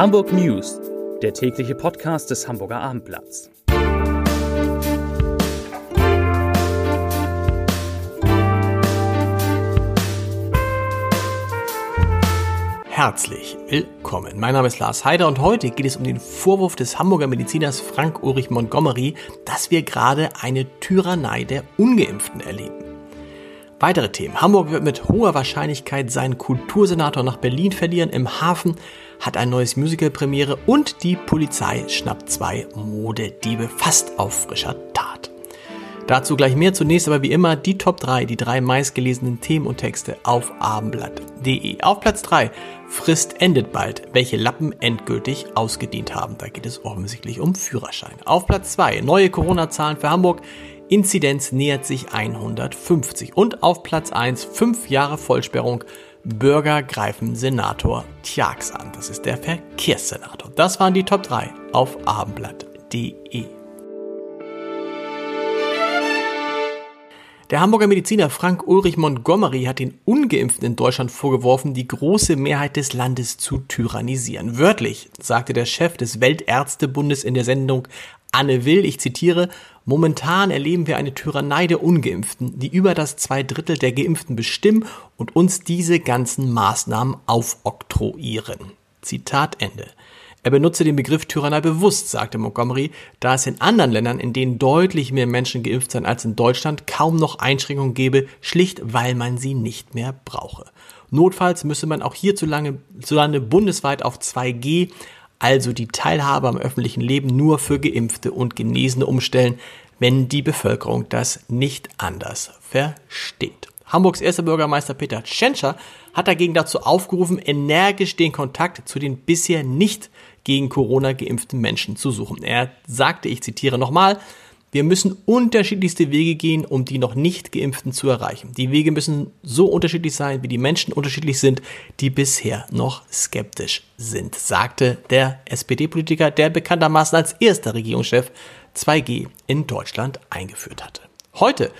Hamburg News, der tägliche Podcast des Hamburger Abendblatts. Herzlich willkommen. Mein Name ist Lars Heider und heute geht es um den Vorwurf des Hamburger Mediziners Frank Ulrich Montgomery, dass wir gerade eine Tyrannei der Ungeimpften erleben. Weitere Themen. Hamburg wird mit hoher Wahrscheinlichkeit seinen Kultursenator nach Berlin verlieren. Im Hafen hat ein neues Musical Premiere und die Polizei schnappt zwei Modediebe fast auf frischer Tat. Dazu gleich mehr. Zunächst aber wie immer die Top 3, die drei meistgelesenen Themen und Texte auf abendblatt.de. Auf Platz 3 Frist endet bald, welche Lappen endgültig ausgedient haben. Da geht es offensichtlich um Führerschein. Auf Platz 2 neue Corona-Zahlen für Hamburg. Inzidenz nähert sich 150. Und auf Platz 1 fünf Jahre Vollsperrung. Bürger greifen Senator Tjax an. Das ist der Verkehrssenator. Das waren die Top 3 auf abendblatt.de. Der Hamburger Mediziner Frank Ulrich Montgomery hat den Ungeimpften in Deutschland vorgeworfen, die große Mehrheit des Landes zu tyrannisieren. Wörtlich sagte der Chef des Weltärztebundes in der Sendung Anne Will, ich zitiere, Momentan erleben wir eine Tyrannei der Ungeimpften, die über das zwei Drittel der Geimpften bestimmen und uns diese ganzen Maßnahmen aufoktroyieren. Zitat Ende. Er benutze den Begriff Tyrannei bewusst, sagte Montgomery, da es in anderen Ländern, in denen deutlich mehr Menschen geimpft sind als in Deutschland, kaum noch Einschränkungen gäbe, schlicht weil man sie nicht mehr brauche. Notfalls müsse man auch hierzulande bundesweit auf 2G also die Teilhabe am öffentlichen Leben nur für Geimpfte und Genesene umstellen, wenn die Bevölkerung das nicht anders versteht. Hamburgs erster Bürgermeister Peter Tschentscher hat dagegen dazu aufgerufen, energisch den Kontakt zu den bisher nicht gegen Corona geimpften Menschen zu suchen. Er sagte, ich zitiere nochmal, wir müssen unterschiedlichste Wege gehen, um die noch nicht geimpften zu erreichen. Die Wege müssen so unterschiedlich sein, wie die Menschen unterschiedlich sind, die bisher noch skeptisch sind, sagte der SPD-Politiker, der bekanntermaßen als erster Regierungschef 2G in Deutschland eingeführt hatte. Heute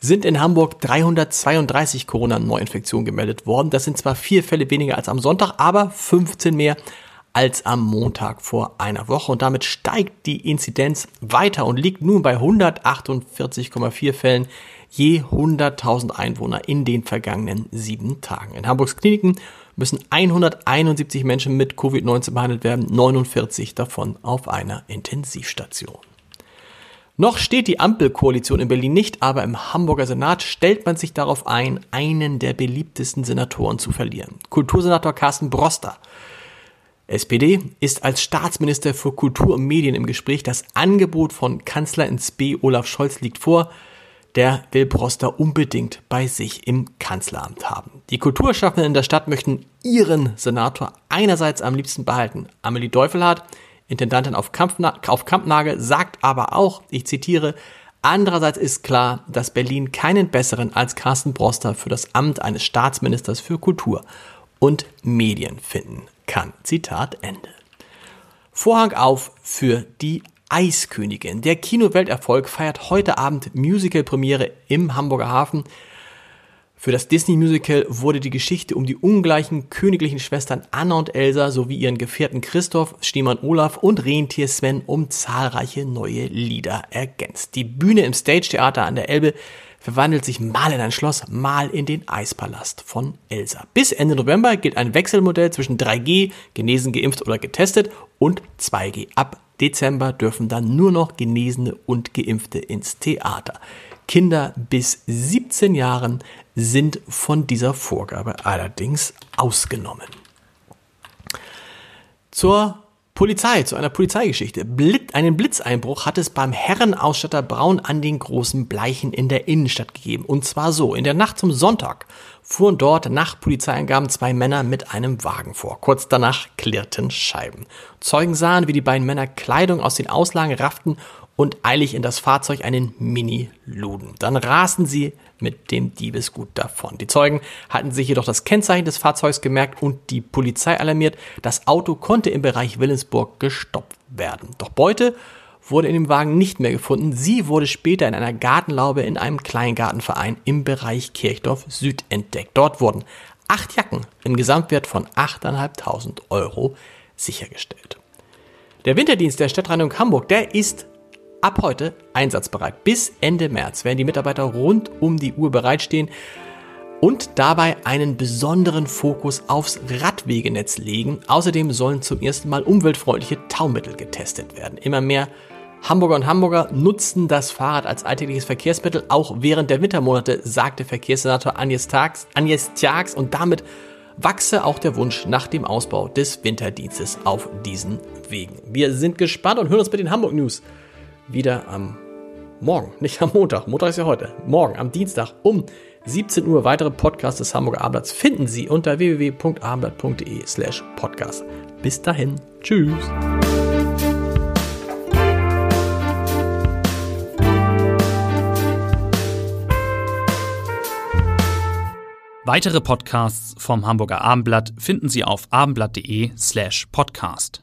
sind in Hamburg 332 Corona-Neuinfektionen gemeldet worden. Das sind zwar vier Fälle weniger als am Sonntag, aber 15 mehr als am Montag vor einer Woche. Und damit steigt die Inzidenz weiter und liegt nun bei 148,4 Fällen je 100.000 Einwohner in den vergangenen sieben Tagen. In Hamburgs Kliniken müssen 171 Menschen mit Covid-19 behandelt werden, 49 davon auf einer Intensivstation. Noch steht die Ampelkoalition in Berlin nicht, aber im Hamburger Senat stellt man sich darauf ein, einen der beliebtesten Senatoren zu verlieren. Kultursenator Carsten Broster SPD ist als Staatsminister für Kultur und Medien im Gespräch. Das Angebot von Kanzler ins B Olaf Scholz liegt vor. Der will Broster unbedingt bei sich im Kanzleramt haben. Die Kulturschaffenden in der Stadt möchten ihren Senator einerseits am liebsten behalten. Amelie Deufelhardt, Intendantin auf, Kampfna auf Kampnagel, sagt aber auch, ich zitiere, Andererseits ist klar, dass Berlin keinen besseren als Carsten Broster für das Amt eines Staatsministers für Kultur und Medien finden kann. Zitat Ende. Vorhang auf für die Eiskönigin. Der Kino-Welterfolg feiert heute Abend Musical-Premiere im Hamburger Hafen. Für das Disney-Musical wurde die Geschichte um die ungleichen königlichen Schwestern Anna und Elsa sowie ihren Gefährten Christoph, Schneemann Olaf und Rentier Sven um zahlreiche neue Lieder ergänzt. Die Bühne im Stage-Theater an der Elbe verwandelt sich mal in ein Schloss, mal in den Eispalast von Elsa. Bis Ende November gilt ein Wechselmodell zwischen 3G, genesen, geimpft oder getestet, und 2G. Ab Dezember dürfen dann nur noch Genesene und Geimpfte ins Theater. Kinder bis 17 Jahren sind von dieser Vorgabe allerdings ausgenommen. Zur Polizei, zu einer Polizeigeschichte. Blitz, einen Blitzeinbruch hat es beim Herrenausstatter Braun an den großen Bleichen in der Innenstadt gegeben. Und zwar so, in der Nacht zum Sonntag fuhren dort nach Polizeiangaben zwei Männer mit einem Wagen vor. Kurz danach klirrten Scheiben. Zeugen sahen, wie die beiden Männer Kleidung aus den Auslagen rafften und eilig in das Fahrzeug einen Mini luden. Dann rasten sie mit dem Diebesgut davon. Die Zeugen hatten sich jedoch das Kennzeichen des Fahrzeugs gemerkt und die Polizei alarmiert. Das Auto konnte im Bereich Willensburg gestoppt werden. Doch Beute wurde in dem Wagen nicht mehr gefunden. Sie wurde später in einer Gartenlaube in einem Kleingartenverein im Bereich Kirchdorf Süd entdeckt. Dort wurden acht Jacken im Gesamtwert von 8.500 Euro sichergestellt. Der Winterdienst der Stadtreinigung Hamburg, der ist ab heute einsatzbereit. Bis Ende März werden die Mitarbeiter rund um die Uhr bereitstehen und dabei einen besonderen Fokus aufs Radwegenetz legen. Außerdem sollen zum ersten Mal umweltfreundliche Taumittel getestet werden. Immer mehr Hamburger und Hamburger nutzen das Fahrrad als alltägliches Verkehrsmittel, auch während der Wintermonate, sagte Verkehrssenator Agnes Tags, Agnes Tjax und damit wachse auch der Wunsch nach dem Ausbau des Winterdienstes auf diesen Wegen. Wir sind gespannt und hören uns mit den Hamburg News wieder am Morgen, nicht am Montag. Montag ist ja heute. Morgen, am Dienstag um 17 Uhr. Weitere Podcasts des Hamburger Abendblatts finden Sie unter www.abendblatt.de slash podcast. Bis dahin. Tschüss. Weitere Podcasts vom Hamburger Abendblatt finden Sie auf abendblatt.de slash podcast.